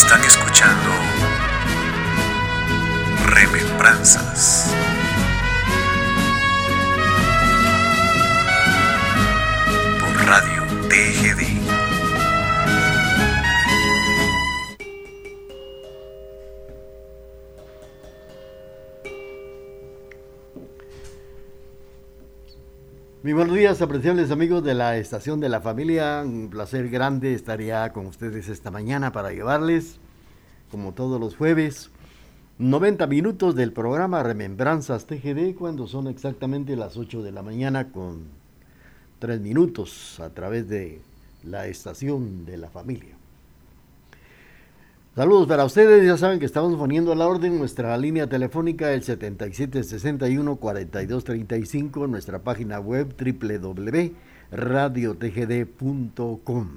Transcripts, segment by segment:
Están escuchando Remembranzas. Por Radio TGD. Muy buenos días, apreciables amigos de la Estación de la Familia. Un placer grande estar ya con ustedes esta mañana para llevarles, como todos los jueves, 90 minutos del programa Remembranzas TGD cuando son exactamente las 8 de la mañana con 3 minutos a través de la Estación de la Familia. Saludos para ustedes, ya saben que estamos poniendo a la orden nuestra línea telefónica el 7761-4235, nuestra página web www.radiotgd.com,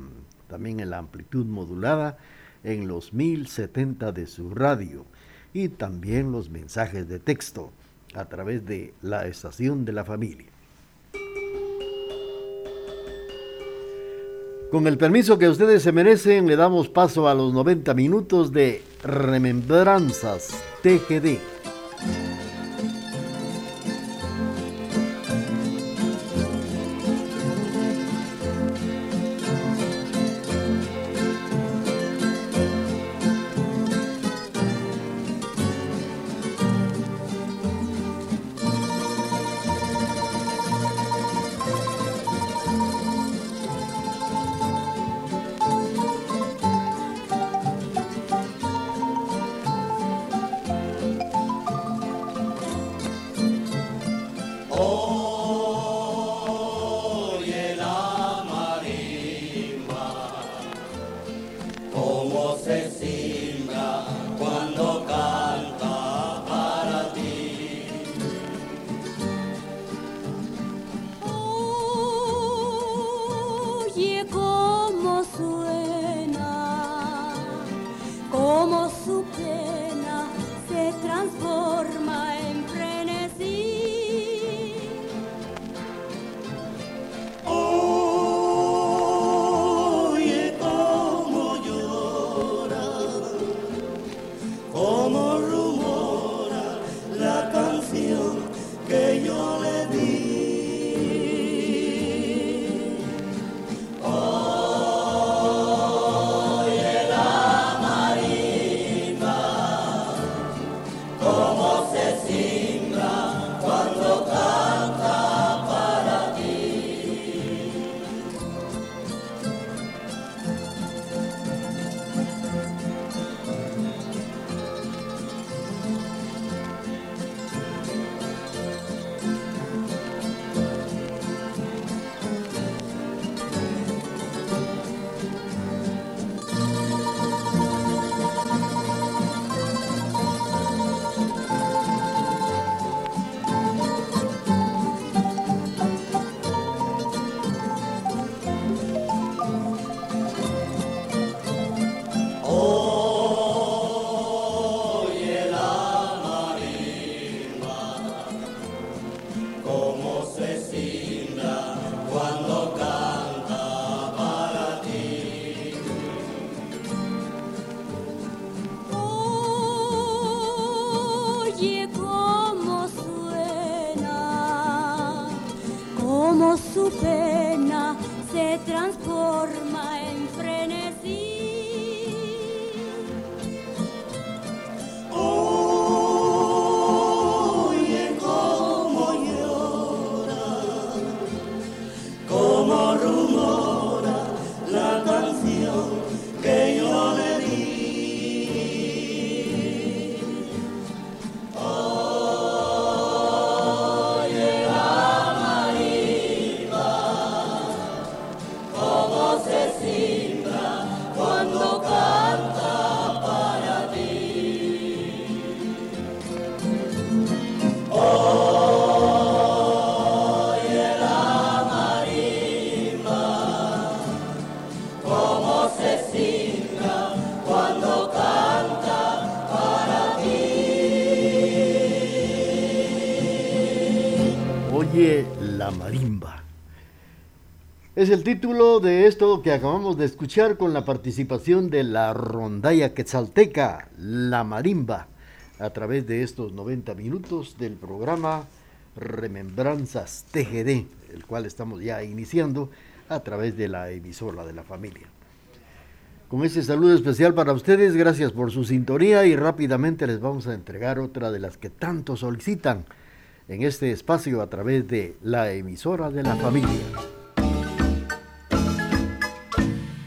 también en la amplitud modulada en los 1070 de su radio y también los mensajes de texto a través de la estación de la familia. Con el permiso que ustedes se merecen, le damos paso a los 90 minutos de Remembranzas TGD. La marimba. Es el título de esto que acabamos de escuchar con la participación de la rondalla quetzalteca, la marimba, a través de estos 90 minutos del programa Remembranzas TGD, el cual estamos ya iniciando a través de la emisora de la familia. Con este saludo especial para ustedes, gracias por su sintonía y rápidamente les vamos a entregar otra de las que tanto solicitan en este espacio a través de la emisora de la familia.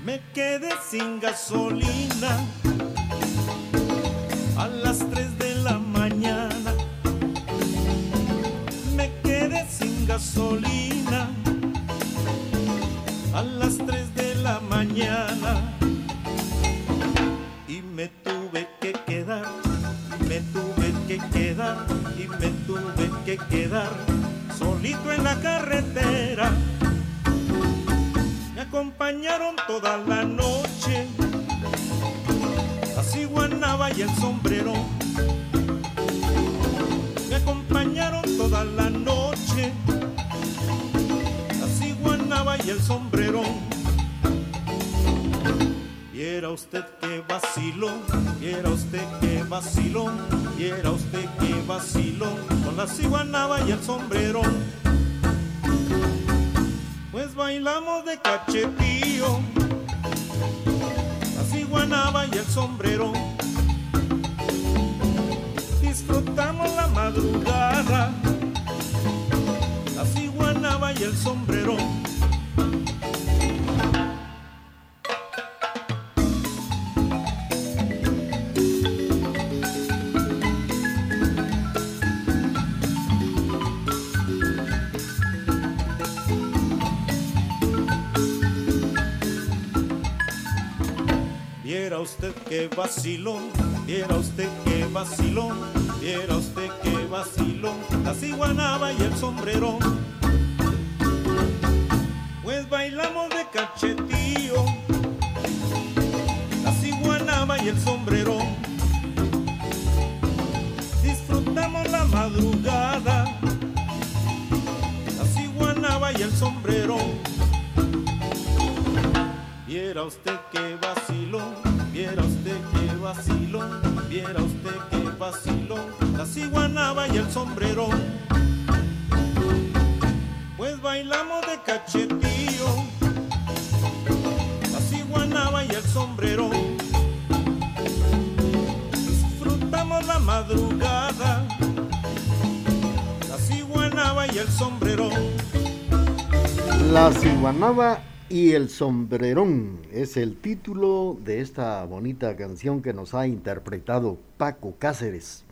Me quedé sin gasolina a las 3 de la mañana. Me quedé sin gasolina a las 3 de la mañana. Y me tuve que quedar, me tuve que quedar, y me que quedar solito en la carretera. Me acompañaron toda la noche, así guanaba y el sombrero. Me acompañaron toda la noche, así guanaba y el sombrero. Viera usted que vaciló, viera usted que vaciló, viera usted que vaciló con la ciguanaba y el sombrero. Pues bailamos de cachetío, la ciguanaba y el sombrero. Disfrutamos la madrugada, la ciguanaba y el sombrero. Usted que vacilón, viera usted que vacilón, viera usted que vacilón, la ciguanaba y el sombrerón. Pues bailamos de cachetío, la ciguanaba y el sombrerón. Disfrutamos la madrugada, la ciguanaba y el sombrerón. Viera usted que vacilón, y el sombrero. Pues bailamos de cachetío, la ciguanaba y el sombrero. Disfrutamos la madrugada, la ciguanaba y el sombrero. La ciguanaba y el sombrerón es el título de esta bonita canción que nos ha interpretado Paco Cáceres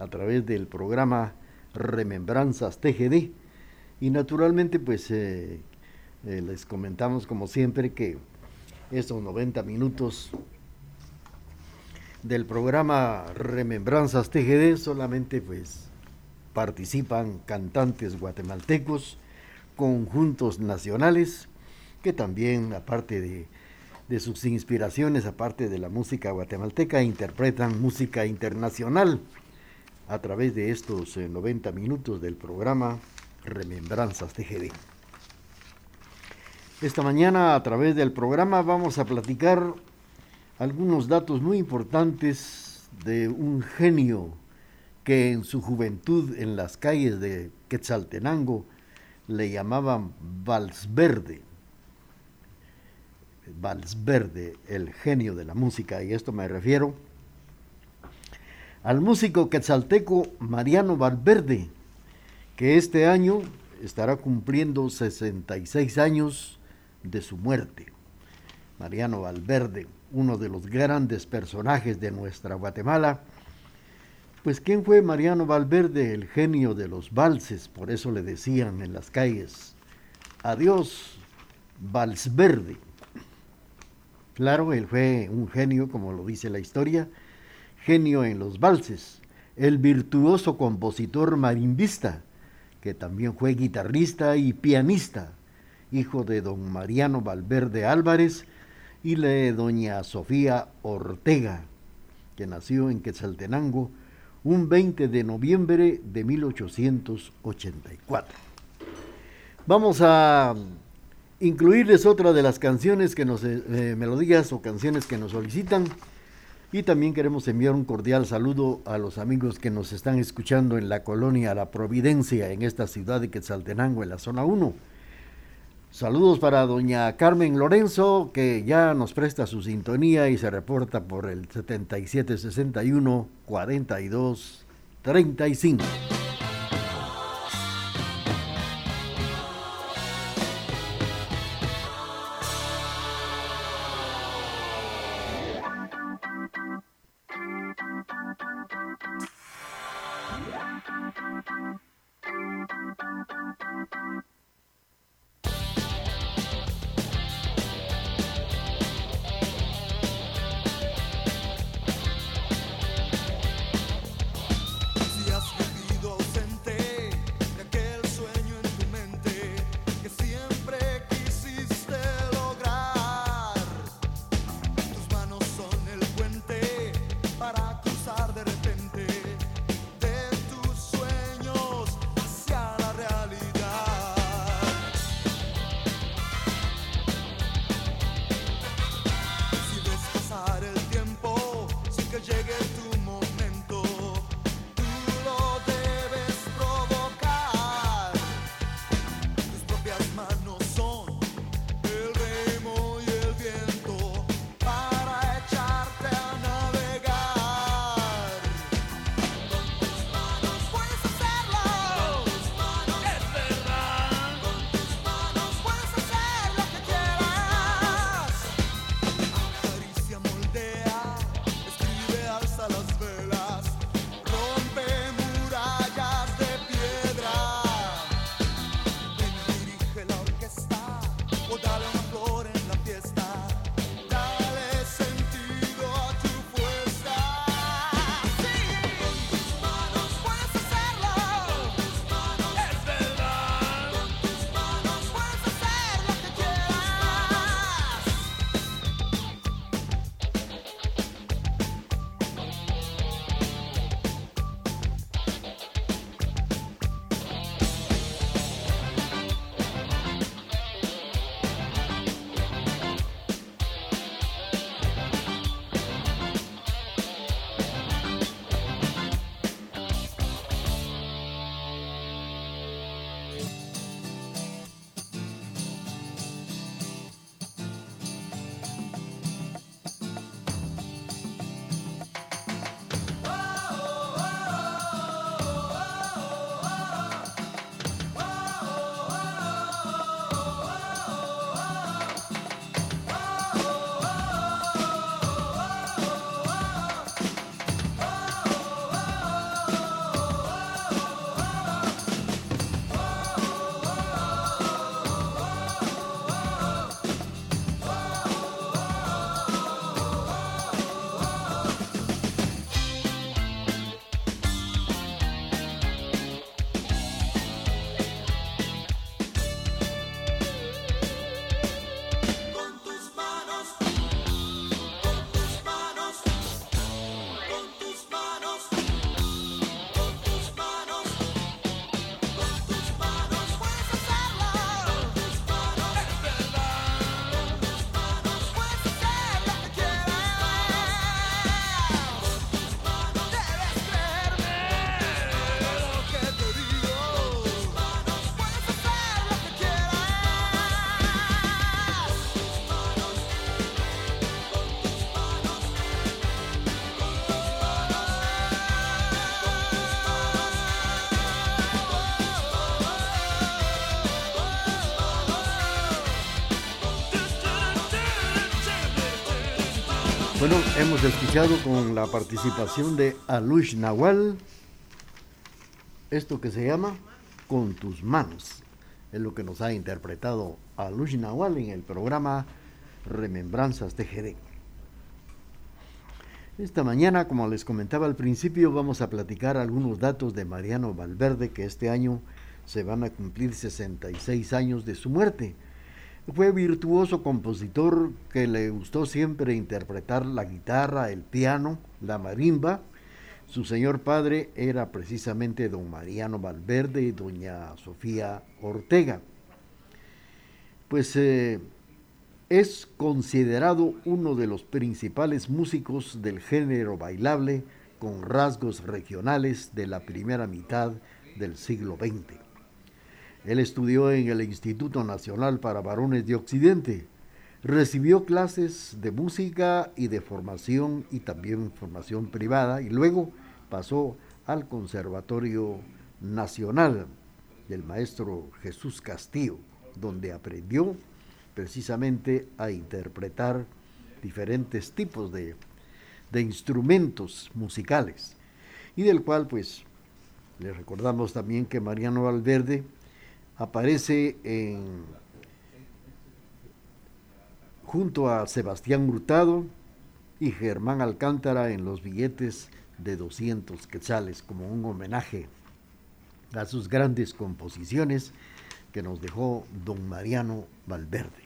a través del programa Remembranzas TGD. Y naturalmente pues eh, eh, les comentamos como siempre que estos 90 minutos del programa Remembranzas TGD solamente pues participan cantantes guatemaltecos, conjuntos nacionales, que también, aparte de, de, sus inspiraciones, aparte de la música guatemalteca, interpretan música internacional a través de estos eh, 90 minutos del programa Remembranzas TGD. Esta mañana a través del programa vamos a platicar algunos datos muy importantes de un genio que en su juventud en las calles de Quetzaltenango le llamaban Valsverde. Valsverde, el genio de la música, y esto me refiero al músico quetzalteco Mariano Valverde, que este año estará cumpliendo 66 años de su muerte. Mariano Valverde, uno de los grandes personajes de nuestra Guatemala. Pues ¿quién fue Mariano Valverde, el genio de los valses? Por eso le decían en las calles, adiós, Valsverde. Claro, él fue un genio, como lo dice la historia, genio en los valses, el virtuoso compositor marimbista, que también fue guitarrista y pianista, hijo de don Mariano Valverde Álvarez y de doña Sofía Ortega, que nació en Quetzaltenango un 20 de noviembre de 1884. Vamos a incluirles otra de las canciones que nos, eh, eh, melodías o canciones que nos solicitan. Y también queremos enviar un cordial saludo a los amigos que nos están escuchando en la colonia La Providencia, en esta ciudad de Quetzaltenango, en la zona 1. Saludos para doña Carmen Lorenzo, que ya nos presta su sintonía y se reporta por el 7761 42 35. Hemos escuchado con la participación de Alush Nahual esto que se llama Con tus manos. Es lo que nos ha interpretado Alush Nahual en el programa Remembranzas TGD. Esta mañana, como les comentaba al principio, vamos a platicar algunos datos de Mariano Valverde, que este año se van a cumplir 66 años de su muerte. Fue virtuoso compositor que le gustó siempre interpretar la guitarra, el piano, la marimba. Su señor padre era precisamente don Mariano Valverde y doña Sofía Ortega. pues eh, es considerado uno de los principales músicos del género bailable con rasgos regionales de la primera mitad del siglo XX. Él estudió en el Instituto Nacional para Varones de Occidente, recibió clases de música y de formación y también formación privada y luego pasó al Conservatorio Nacional del maestro Jesús Castillo, donde aprendió precisamente a interpretar diferentes tipos de, de instrumentos musicales y del cual pues le recordamos también que Mariano Valverde aparece junto a Sebastián Hurtado y Germán Alcántara en los billetes de 200 quetzales como un homenaje a sus grandes composiciones que nos dejó don Mariano Valverde.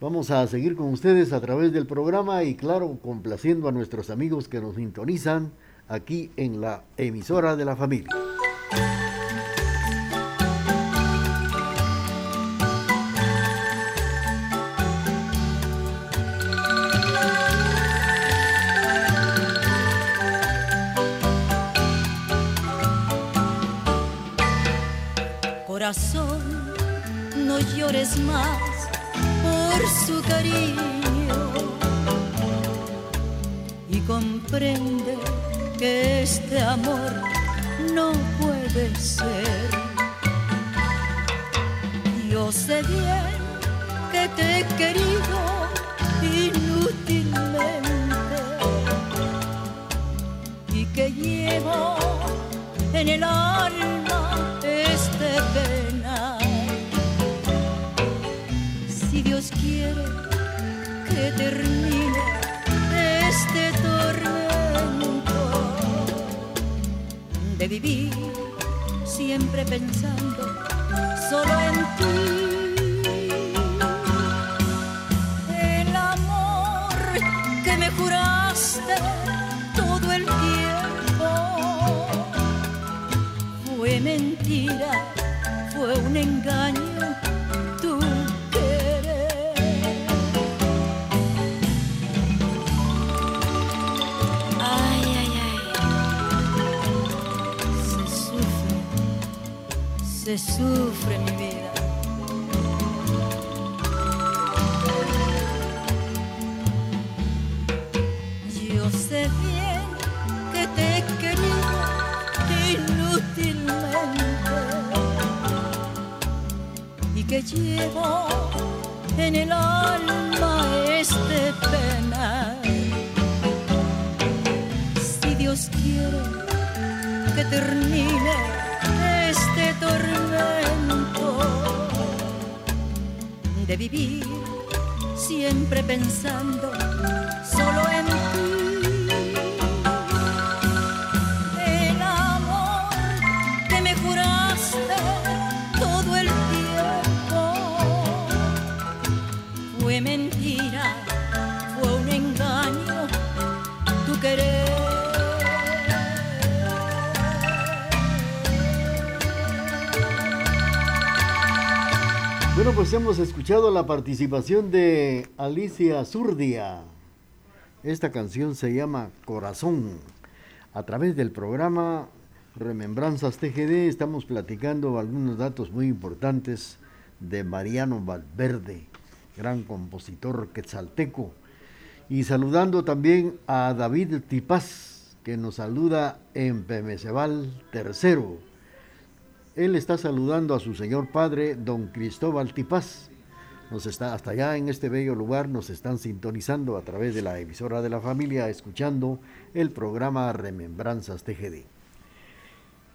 Vamos a seguir con ustedes a través del programa y claro, complaciendo a nuestros amigos que nos sintonizan aquí en la emisora de la familia. Más por su cariño y comprende que este amor no puede ser. Yo sé bien que te he querido inútilmente y que llevo en el alma Quiere que termine este tormento de vivir siempre pensando solo en ti. El amor que me juraste todo el tiempo fue mentira, fue un engaño sufre mi vida. Yo sé bien que te he querido inútilmente y que llevo en el alma este pena. Si Dios quiere que termine de vivir siempre pensando hemos escuchado la participación de Alicia Zurdia. Esta canción se llama Corazón. A través del programa Remembranzas TGD estamos platicando algunos datos muy importantes de Mariano Valverde, gran compositor quetzalteco. Y saludando también a David Tipaz, que nos saluda en Pemecebal tercero. Él está saludando a su señor padre, don Cristóbal Tipaz. Nos está hasta allá en este bello lugar, nos están sintonizando a través de la emisora de la familia, escuchando el programa Remembranzas TGD.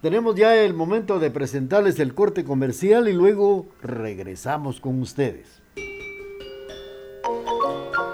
Tenemos ya el momento de presentarles el corte comercial y luego regresamos con ustedes.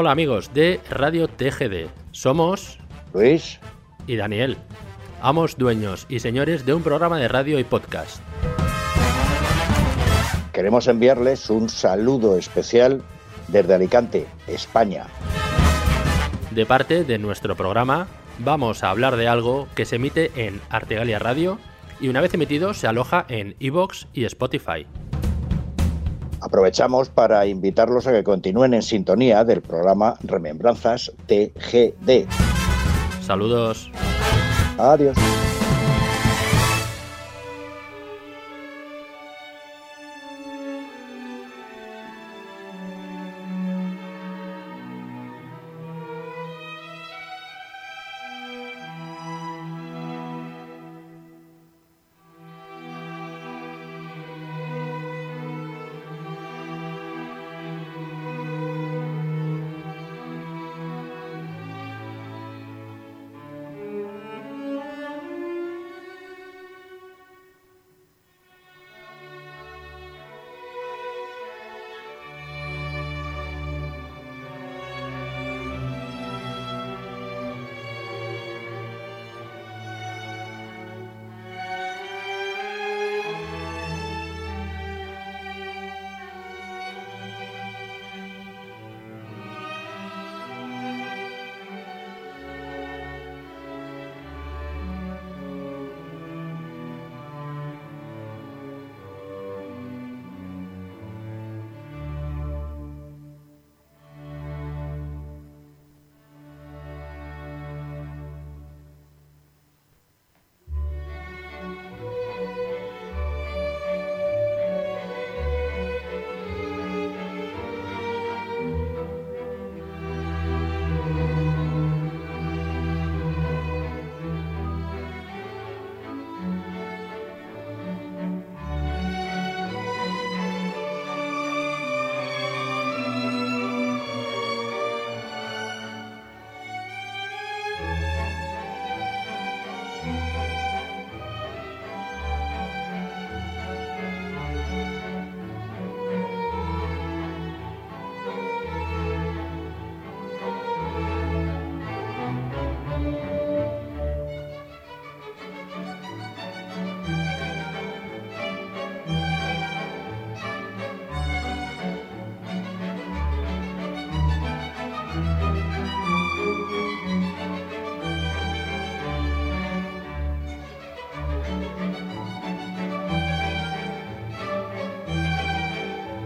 Hola amigos de Radio TGD. Somos Luis y Daniel, amos, dueños y señores de un programa de radio y podcast. Queremos enviarles un saludo especial desde Alicante, España. De parte de nuestro programa, vamos a hablar de algo que se emite en Artegalia Radio y una vez emitido se aloja en iVoox y Spotify. Aprovechamos para invitarlos a que continúen en sintonía del programa Remembranzas TGD. Saludos. Adiós.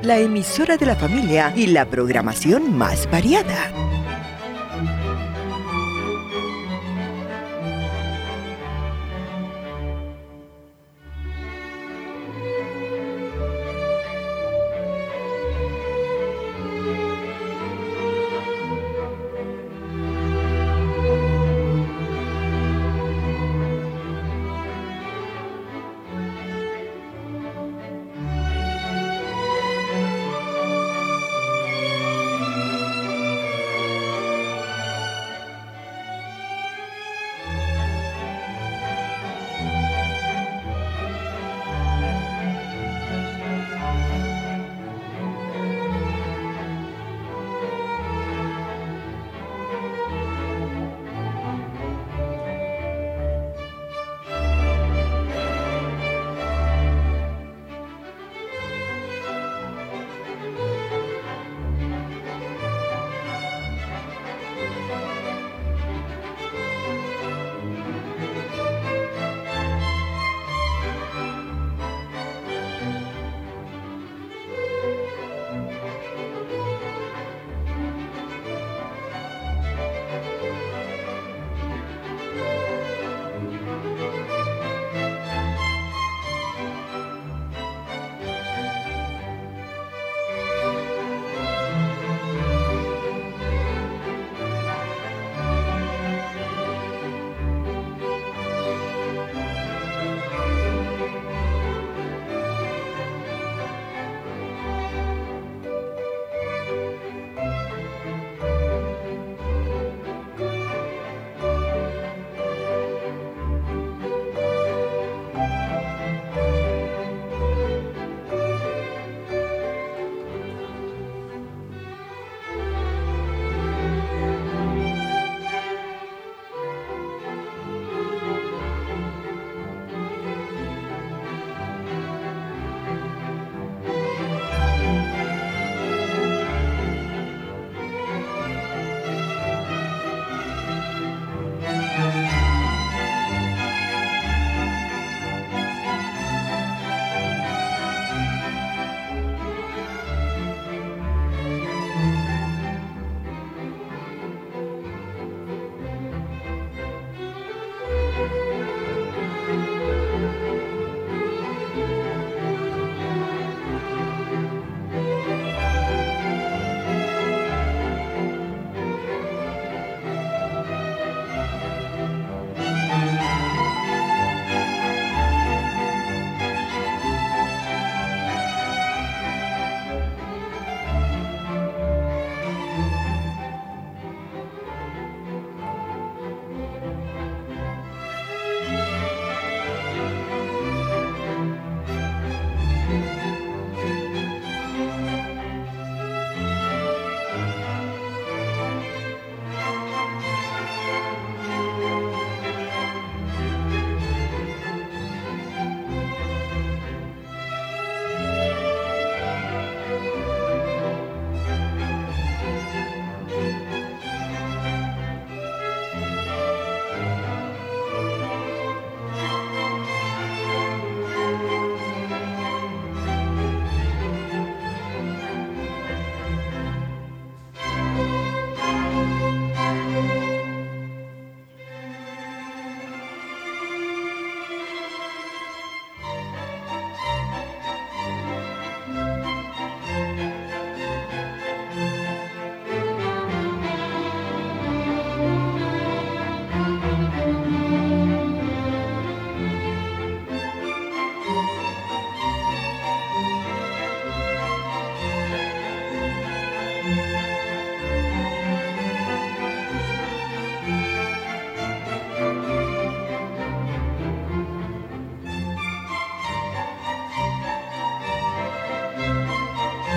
La emisora de la familia y la programación más variada.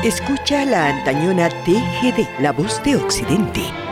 Escucha la antañona TGD, la voz de Occidente.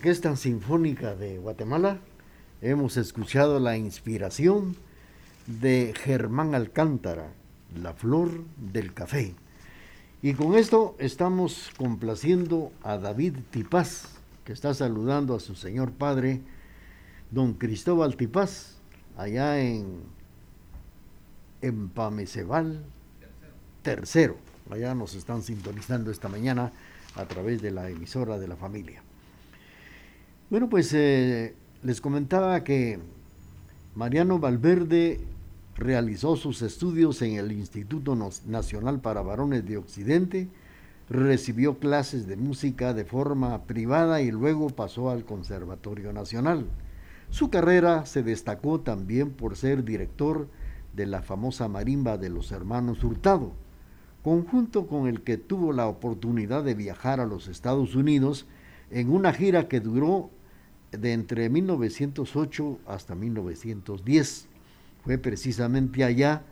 Orquesta Sinfónica de Guatemala hemos escuchado la inspiración de Germán Alcántara, La Flor del Café. Y con esto estamos complaciendo a David Tipaz, que está saludando a su señor padre, don Cristóbal Tipaz, allá en, en Pamecebal tercero. Allá nos están sintonizando esta mañana a través de la emisora de la familia. Bueno, pues eh, les comentaba que Mariano Valverde realizó sus estudios en el Instituto Nacional para Varones de Occidente, recibió clases de música de forma privada y luego pasó al Conservatorio Nacional. Su carrera se destacó también por ser director de la famosa marimba de los hermanos Hurtado, conjunto con el que tuvo la oportunidad de viajar a los Estados Unidos en una gira que duró de entre 1908 hasta 1910. Fue precisamente allá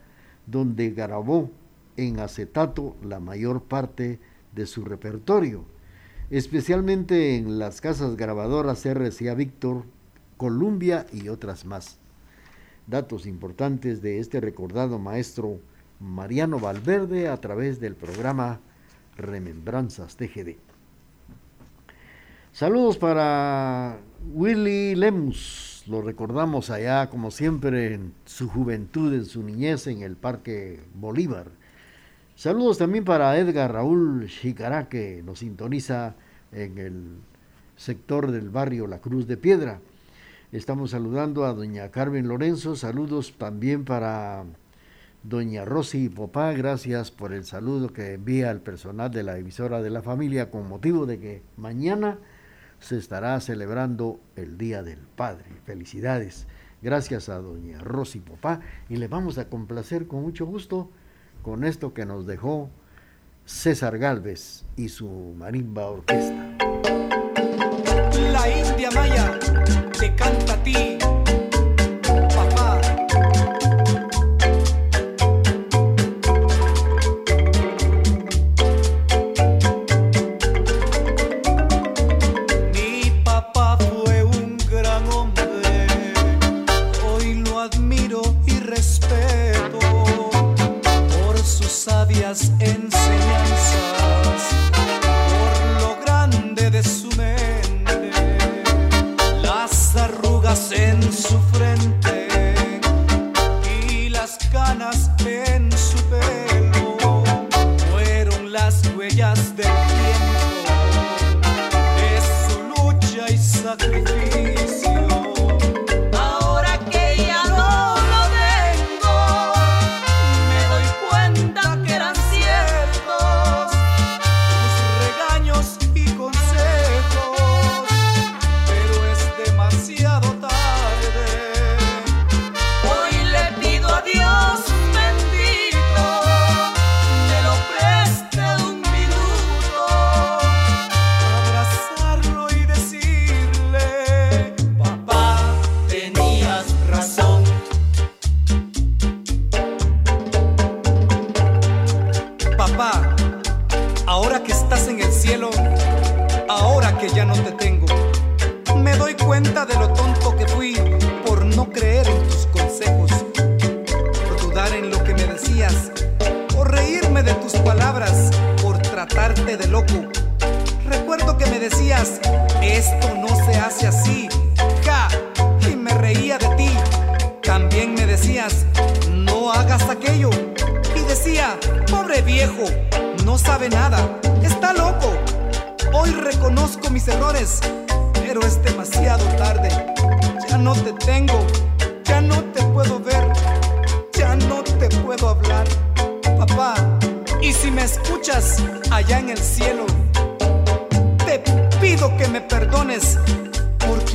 donde grabó en acetato la mayor parte de su repertorio, especialmente en las casas grabadoras RCA Víctor, Columbia y otras más. Datos importantes de este recordado maestro Mariano Valverde a través del programa Remembranzas TGD. Saludos para Willy Lemus, lo recordamos allá, como siempre, en su juventud, en su niñez, en el Parque Bolívar. Saludos también para Edgar Raúl Chicará, que nos sintoniza en el sector del barrio La Cruz de Piedra. Estamos saludando a doña Carmen Lorenzo. Saludos también para doña Rosy Popá. Gracias por el saludo que envía el personal de la emisora de la familia con motivo de que mañana se estará celebrando el Día del Padre. Felicidades. Gracias a doña Rosy Popá. Y le vamos a complacer con mucho gusto con esto que nos dejó César Galvez y su marimba orquesta.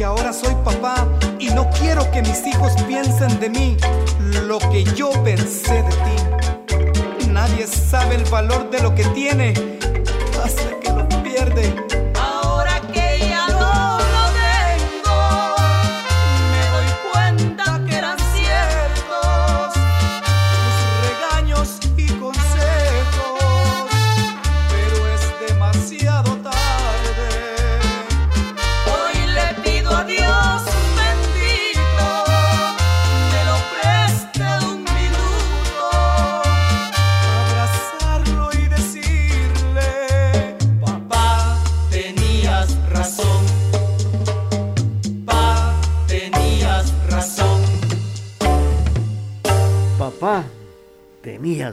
ahora soy papá y no quiero que mis hijos piensen de mí lo que yo pensé de ti. Nadie sabe el valor de lo que tiene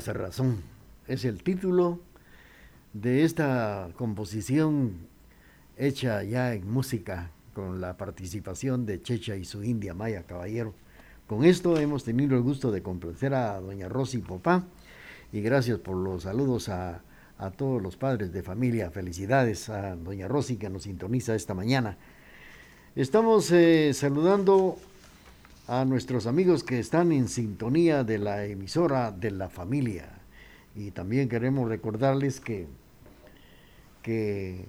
razón. Es el título de esta composición hecha ya en música con la participación de Checha y su India Maya Caballero. Con esto hemos tenido el gusto de complacer a doña Rosy Popá y gracias por los saludos a, a todos los padres de familia. Felicidades a doña Rosy que nos sintoniza esta mañana. Estamos eh, saludando a nuestros amigos que están en sintonía de la emisora de la familia. Y también queremos recordarles que, que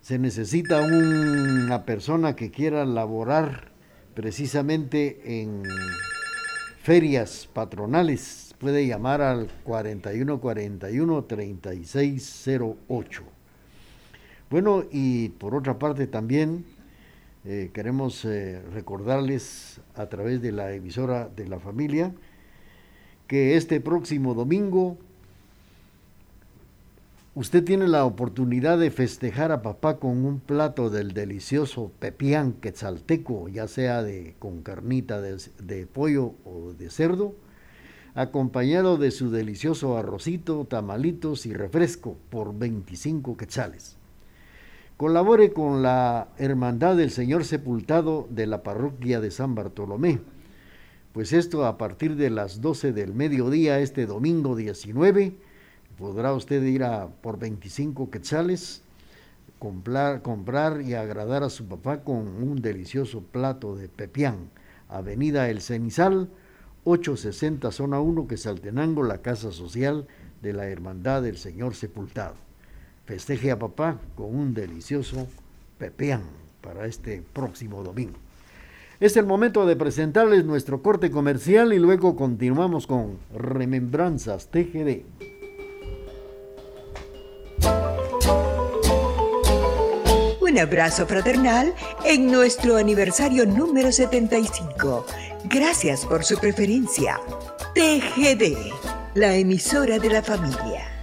se necesita una persona que quiera laborar precisamente en ferias patronales. Puede llamar al 4141-3608. Bueno, y por otra parte también eh, queremos eh, recordarles a través de la emisora de la familia que este próximo domingo usted tiene la oportunidad de festejar a papá con un plato del delicioso pepián quetzalteco, ya sea de, con carnita de, de pollo o de cerdo, acompañado de su delicioso arrocito, tamalitos y refresco por 25 quetzales. Colabore con la Hermandad del Señor Sepultado de la parroquia de San Bartolomé, pues esto a partir de las 12 del mediodía este domingo 19 podrá usted ir a por 25 quetzales, comprar, comprar y agradar a su papá con un delicioso plato de pepián. Avenida El Cenizal, 860 Zona 1, que Saltenango, la Casa Social de la Hermandad del Señor Sepultado. Festeje a papá con un delicioso pepeán para este próximo domingo. Es el momento de presentarles nuestro corte comercial y luego continuamos con Remembranzas TGD. Un abrazo fraternal en nuestro aniversario número 75. Gracias por su preferencia. TGD, la emisora de la familia.